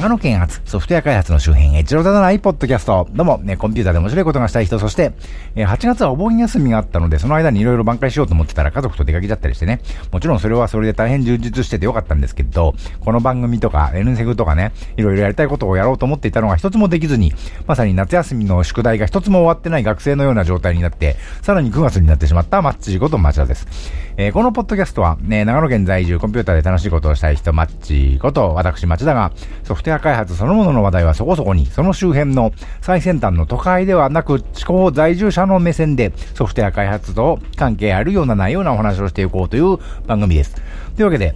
長野県発ソフトウェア開発の周辺、一郎ただないポッドキャスト。どうも、ね、コンピューターで面白いことがしたい人、そして、えー、8月はお盆休みがあったので、その間にいろいろ挽回しようと思ってたら家族と出かけちゃったりしてね。もちろんそれはそれで大変充実しててよかったんですけど、この番組とか、N セグとかね、いろいろやりたいことをやろうと思っていたのが一つもできずに、まさに夏休みの宿題が一つも終わってない学生のような状態になって、さらに9月になってしまったマッチーこと町田です。えー、このポッドキャストは、ね、長野県在住コンピューターで楽しいことをしたい人、マッチーこと、私町田が、ソフトウェア開発そのものの話題はそこそこに、その周辺の最先端の都会ではなく、地方在住者の目線で、ソフトウェア開発と関係あるような内容なお話をしていこうという番組です。というわけで、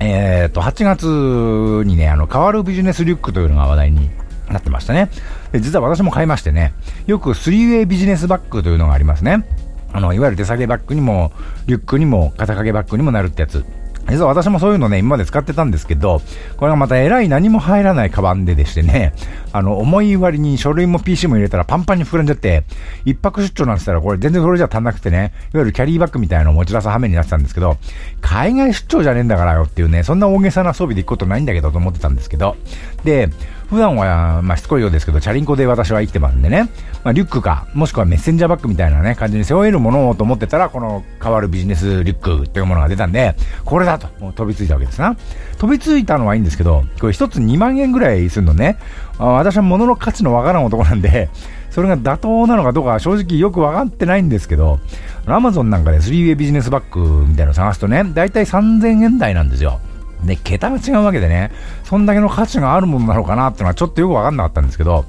えっ、と、8月にね、あの、変わるビジネスリュックというのが話題になってましたね。で実は私も買いましてね、よく 3way ビジネスバッグというのがありますね。あの、いわゆる手提げバッグにも、リュックにも、肩掛けバッグにもなるってやつ。実は私もそういうのね、今まで使ってたんですけど、これがまた偉い何も入らないカバンででしてね、あの、重い割に書類も PC も入れたらパンパンに膨らんじゃって、一泊出張なんて言ったらこれ全然それじゃ足んなくてね、いわゆるキャリーバッグみたいなのを持ち出す羽目になってたんですけど、海外出張じゃねえんだからよっていうね、そんな大げさな装備で行くことないんだけどと思ってたんですけど、で、普段は、まあ、しつこいようですけど、チャリンコで私は生きてますんでね、まあ、リュックか、もしくはメッセンジャーバッグみたいなね、感じに背負えるものをと思ってたら、この変わるビジネスリュックというものが出たんで、これだと、飛びついたわけですな。飛びついたのはいいんですけど、これ一つ2万円ぐらいするのね、あ私は物の価値のわからん男なんで、それが妥当なのかどうか正直よくわかってないんですけど、アマゾンなんかで 3way ビジネスバッグみたいなの探すとね、だいたい3000円台なんですよ。ね、桁が違うわけでね、そんだけの価値があるものなのかなっていうのはちょっとよくわかんなかったんですけど、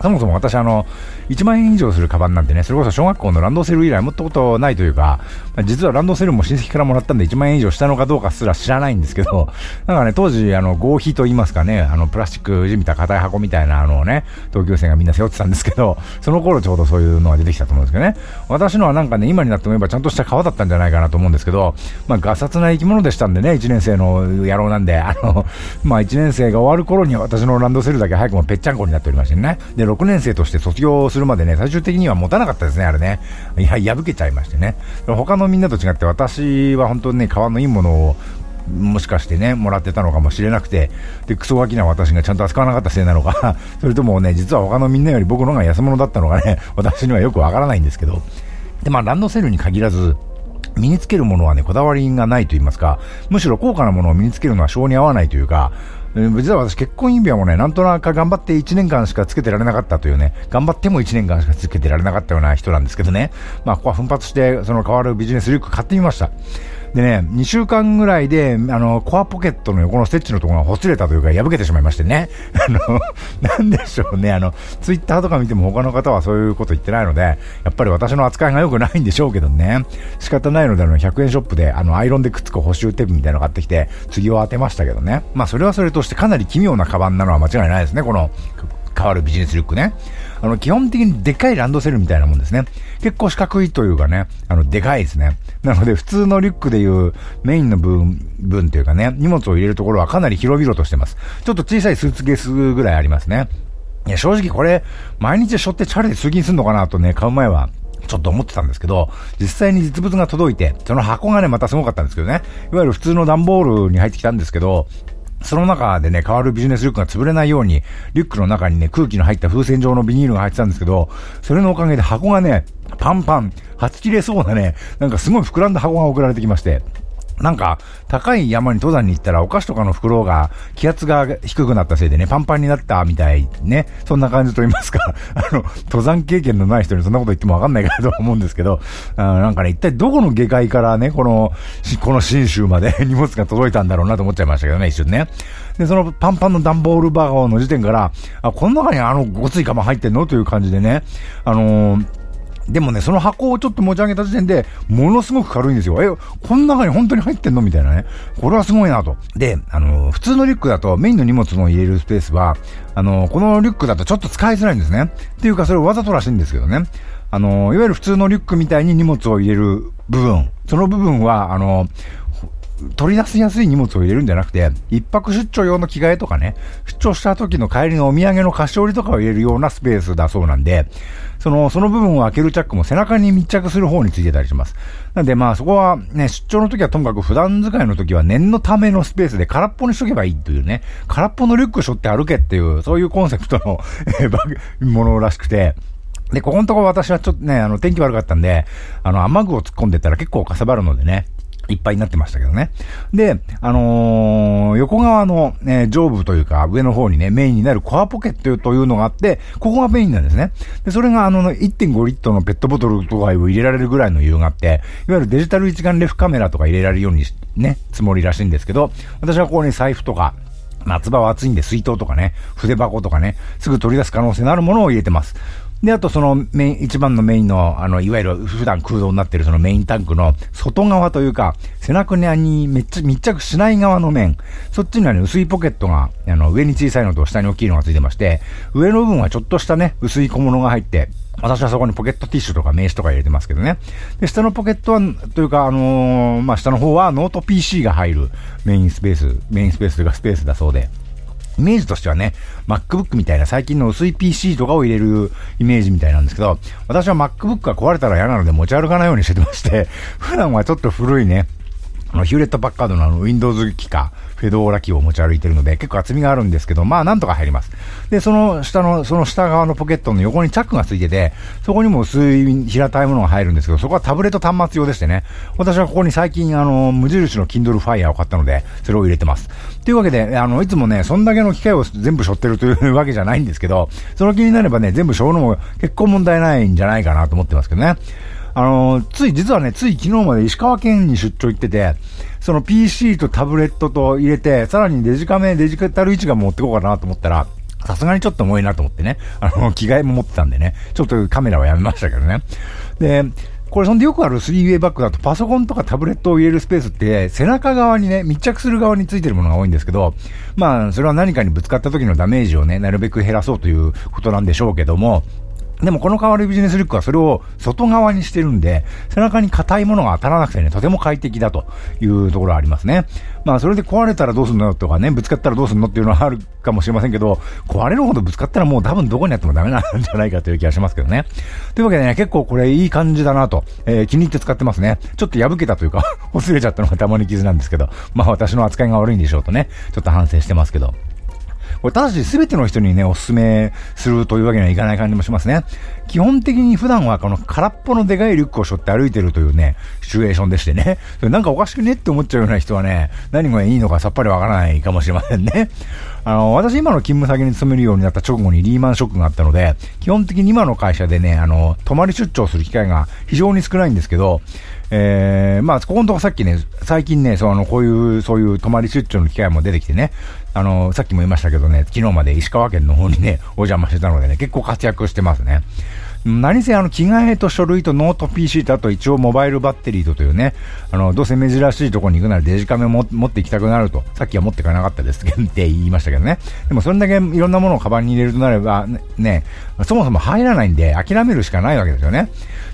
そもそも私あの、1万円以上するカバンなんてね、それこそ小学校のランドセル以来持ったことないというか、ま、実はランドセルも親戚からもらったんで1万円以上したのかどうかすら知らないんですけど、なんかね、当時あの、合皮と言いますかね、あの、プラスチックじみた硬い箱みたいなあのをね、同級生がみんな背負ってたんですけど、その頃ちょうどそういうのが出てきたと思うんですけどね、私のはなんかね、今になってもえばちゃんとした革だったんじゃないかなと思うんですけど、まあ、ガサツな生き物でしたんでね、1年生の野郎なんで、あの、まあ、1年生が終わる頃に私のランドセルだけ早くもぺっちゃんこになっておりましてね、で、6年生として卒業するまでね、最終的には持たなかったですね、あれね。いや、破けちゃいましてね。他のみんなと違って私は本当にね、皮のいいものをもしかしてね、もらってたのかもしれなくて、で、クソガキな私がちゃんと扱わなかったせいなのか、それともね、実は他のみんなより僕の方が安物だったのがね、私にはよくわからないんですけど、で、まあ、ランドセルに限らず、身につけるものはね、こだわりがないと言いますか、むしろ高価なものを身につけるのは性に合わないというか、実は私結婚指輪もね、なんとなく頑張って1年間しかつけてられなかったというね、頑張っても1年間しかつけてられなかったような人なんですけどね、まあここは奮発して、その変わるビジネスリュック買ってみました。でね、2週間ぐらいで、あの、コアポケットの横のステッチのところがほつれたというか、破けてしまいましてね。あの、なんでしょうね、あの、ツイッターとか見ても他の方はそういうこと言ってないので、やっぱり私の扱いが良くないんでしょうけどね。仕方ないので、あの、100円ショップで、あの、アイロンでくっつく補修テープみたいなの買ってきて、次を当てましたけどね。まあ、それはそれとしてかなり奇妙なカバンなのは間違いないですね、この、変わるビジネスリュックね。あの、基本的にでっかいランドセルみたいなもんですね。結構四角いというかね、あの、でかいですね。なので、普通のリュックでいうメインの部分、分というかね、荷物を入れるところはかなり広々としてます。ちょっと小さいスーツケースぐらいありますね。いや、正直これ、毎日背負ってチャリで通勤するのかなとね、買う前は、ちょっと思ってたんですけど、実際に実物が届いて、その箱がね、またすごかったんですけどね、いわゆる普通の段ボールに入ってきたんですけど、その中でね、変わるビジネスリュックが潰れないように、リュックの中にね、空気の入った風船状のビニールが入ってたんですけど、それのおかげで箱がね、パンパン、はち切れそうなね、なんかすごい膨らんだ箱が送られてきまして、なんか、高い山に登山に行ったらお菓子とかの袋が気圧が低くなったせいでね、パンパンになったみたいね、そんな感じと言いますか、あの、登山経験のない人にそんなこと言ってもわかんないかなと思うんですけど、あなんかね、一体どこの下界からね、この、この新州まで荷物が届いたんだろうなと思っちゃいましたけどね、一瞬ね。で、そのパンパンの段ボールバーガーの時点から、あ、この中にあのごつい釜入ってんの？という感じでね、あのーでもね、その箱をちょっと持ち上げた時点で、ものすごく軽いんですよ。え、この中に本当に入ってんの？みたいなね。これはすごいなと。で、あの、普通のリュックだとメインの荷物の入れるスペースは、あの、このリュックだとちょっと使いづらいんですね。っていうか、それわざとらしいんですけどね。あの、いわゆる普通のリュックみたいに荷物を入れる部分。その部分は、あの、取り出しやすい荷物を入れるんじゃなくて、一泊出張用の着替えとかね、出張した時の帰りのお土産の菓子折りとかを入れるようなスペースだそうなんで、その、その部分を開けるチャックも背中に密着する方についてたりします。なんでまあそこはね、出張の時はともかく普段使いの時は念のためのスペースで空っぽにしとけばいいというね、空っぽのリュック背負って歩けっていう、そういうコンセプトのものらしくて、で、ここのとこ私はちょっとね、あの、天気悪かったんで、あの、雨具を突っ込んでたら結構かさばるのでね、いっぱいになってましたけどね。で、あのー、横側の、ね、上部というか上の方にね、メインになるコアポケットというのがあって、ここがメインなんですね。で、それがあの、1.5リットルのペットボトルとかを入れられるぐらいの余裕があって、いわゆるデジタル一眼レフカメラとか入れられるようにね、つもりらしいんですけど、私はここに財布とか、夏場は暑いんで水筒とかね、筆箱とかね、すぐ取り出す可能性のあるものを入れてます。で、あとそのメイン、一番のメインの、あの、いわゆる普段空洞になってるそのメインタンクの外側というか、背中にめっちゃ密着しない側の面、そっちにはね、薄いポケットが、あの、上に小さいのと下に大きいのがついてまして、上の部分はちょっとしたね、薄い小物が入って、私はそこにポケットティッシュとか名刺とか入れてますけどね。で、下のポケットは、というか、あのー、まあ、下の方はノート PC が入るメインスペース、メインスペースというかスペースだそうで。イメージとしてはね、MacBook みたいな最近の薄い PC とかを入れるイメージみたいなんですけど、私は MacBook が壊れたら嫌なので持ち歩かないようにしてまして、普段はちょっと古いね、あの、ヒューレット・パッカードのあの、Windows 機か、フェドーラ機を持ち歩いてるので、結構厚みがあるんですけど、まあ、なんとか入ります。で、その下の、その下側のポケットの横にチャックがついてて、そこにも薄い平たいものが入るんですけど、そこはタブレット端末用でしてね、私はここに最近、あの、無印の Kindle Fire を買ったので、それを入れてます。というわけで、あの、いつもね、そんだけの機械を全部背負ってるというわけじゃないんですけど、その気になればね、全部背負うのも結構問題ないんじゃないかなと思ってますけどね。あの、つい、実はね、つい昨日まで石川県に出張行ってて、その PC とタブレットと入れて、さらにデジカメ、デジタル位置が持ってこうかなと思ったら、さすがにちょっと重いなと思ってね、あの、着替えも持ってたんでね、ちょっとカメラはやめましたけどね。で、これそんでよくある 3way バッグだとパソコンとかタブレットを入れるスペースって背中側にね、密着する側についてるものが多いんですけど、まあそれは何かにぶつかった時のダメージをね、なるべく減らそうということなんでしょうけども、でもこの代わりビジネスリュックはそれを外側にしてるんで、背中に硬いものが当たらなくてね、とても快適だというところはありますね。まあそれで壊れたらどうすんのとかね、ぶつかったらどうすんのっていうのはあるかもしれませんけど、壊れるほどぶつかったらもう多分どこにあってもダメなんじゃないかという気がしますけどね。というわけでね、結構これいい感じだなと、えー、気に入って使ってますね。ちょっと破けたというか、擦れちゃったのがたまに傷なんですけど、まあ私の扱いが悪いんでしょうとね、ちょっと反省してますけど。これ、ただし全ての人にね、おすすめするというわけにはいかない感じもしますね。基本的に普段はこの空っぽのでかいリュックを背負って歩いてるというね、シチュエーションでしてね。それなんかおかしくねって思っちゃうような人はね、何がいいのかさっぱりわからないかもしれませんね。あの、私今の勤務先に勤めるようになった直後にリーマンショックがあったので、基本的に今の会社でね、あの、泊まり出張する機会が非常に少ないんですけど、えー、まあ、ここのとこさっきね、最近ね、その、こういう、そういう泊まり出張の機会も出てきてね、あの、さっきも言いましたけどね、昨日まで石川県の方にね、お邪魔してたのでね、結構活躍してますね。何せあの、着替えと書類とノート PC とあと一応モバイルバッテリーとというね、あの、どうせ珍しいとこに行くならデジカメも持って行きたくなると、さっきは持っていかなかったですって言いましたけどね。でもそれだけいろんなものをカバンに入れるとなれば、ね、そもそも入らないんで諦めるしかないわけですよね。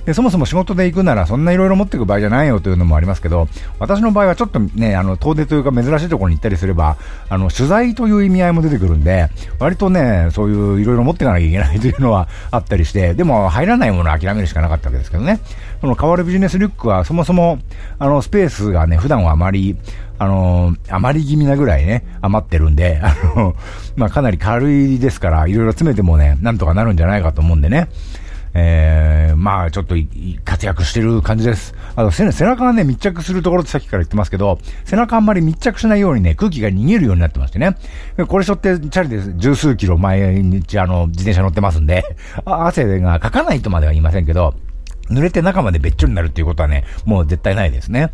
で、そもそも仕事で行くならそんないろいろ持っていく場合じゃないよというのもありますけど、私の場合はちょっとね、あの、遠出というか珍しいところに行ったりすれば、あの、取材という意味合いも出てくるんで、割とね、そういういろいろ持っていかなきゃいけないというのはあったりして、でも入らないものは諦めるしかなかったわけですけどね。この変わるビジネスリュックはそもそも、あの、スペースがね、普段はあまり、あのー、余り気味なぐらいね、余ってるんで、あの、まあ、かなり軽いですから、いろいろ詰めてもね、なんとかなるんじゃないかと思うんでね。えー、まあ、ちょっと活躍してる感じです。あの背、中がね、密着するところってさっきから言ってますけど、背中あんまり密着しないようにね、空気が逃げるようになってましてね。これしょってチャリで十数キロ毎日あの、自転車乗ってますんで、汗がかかないとまでは言いませんけど、濡れて中までべっちょになるっていうことはね、もう絶対ないですね。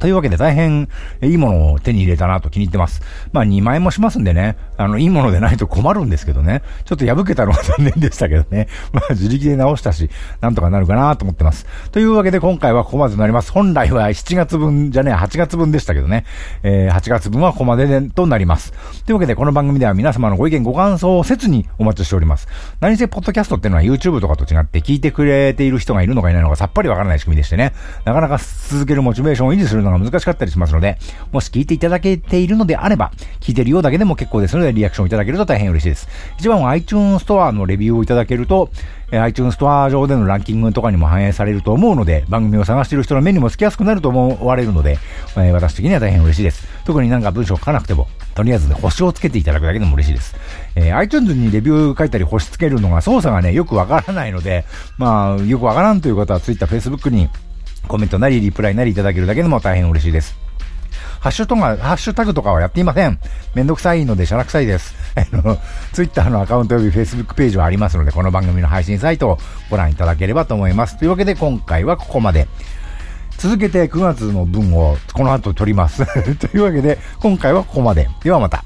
というわけで大変いいものを手に入れたなと気に入ってます。まあ2万円もしますんでね、あの、いいものでないと困るんですけどね。ちょっと破けたのが残念でしたけどね。まあ自力で直したし、なんとかなるかなと思ってます。というわけで今回はここまでとなります。本来は7月分じゃねえ、8月分でしたけどね。えー、8月分はここまででとなります。というわけでこの番組では皆様のご意見ご感想を切にお待ちしております。何せポッドキャストっていうのは YouTube とかと違って聞いてくれている人がいるのかいないのかさっぱりわからない仕組みでしてね。なかなか続けるモチベーションを維持するののが難しかったりしますので、もし聞いていただけているのであれば、聞いてるようだけでも結構ですので、リアクションいただけると大変嬉しいです。一番は iTunes ストアのレビューをいただけると、え iTunes ストア上でのランキングとかにも反映されると思うので、番組を探している人の目にもつきやすくなると思われるので、え私的には大変嬉しいです。特になんか文章書かなくても、とりあえずね、星をつけていただくだけでも嬉しいです。えー、iTunes にレビュー書いたり星つけるのが操作がね、よくわからないので、まあ、よくわからんという方は Twitter、Facebook にコメントなりリプライなりいただけるだけでも大変嬉しいです。ハッシュとか、ハッシュタグとかはやっていません。めんどくさいので、しゃらくさいです。あの、ツイッターのアカウント及びフェイスブックページはありますので、この番組の配信サイトをご覧いただければと思います。というわけで、今回はここまで。続けて9月の分をこの後取ります。というわけで、今回はここまで。ではまた。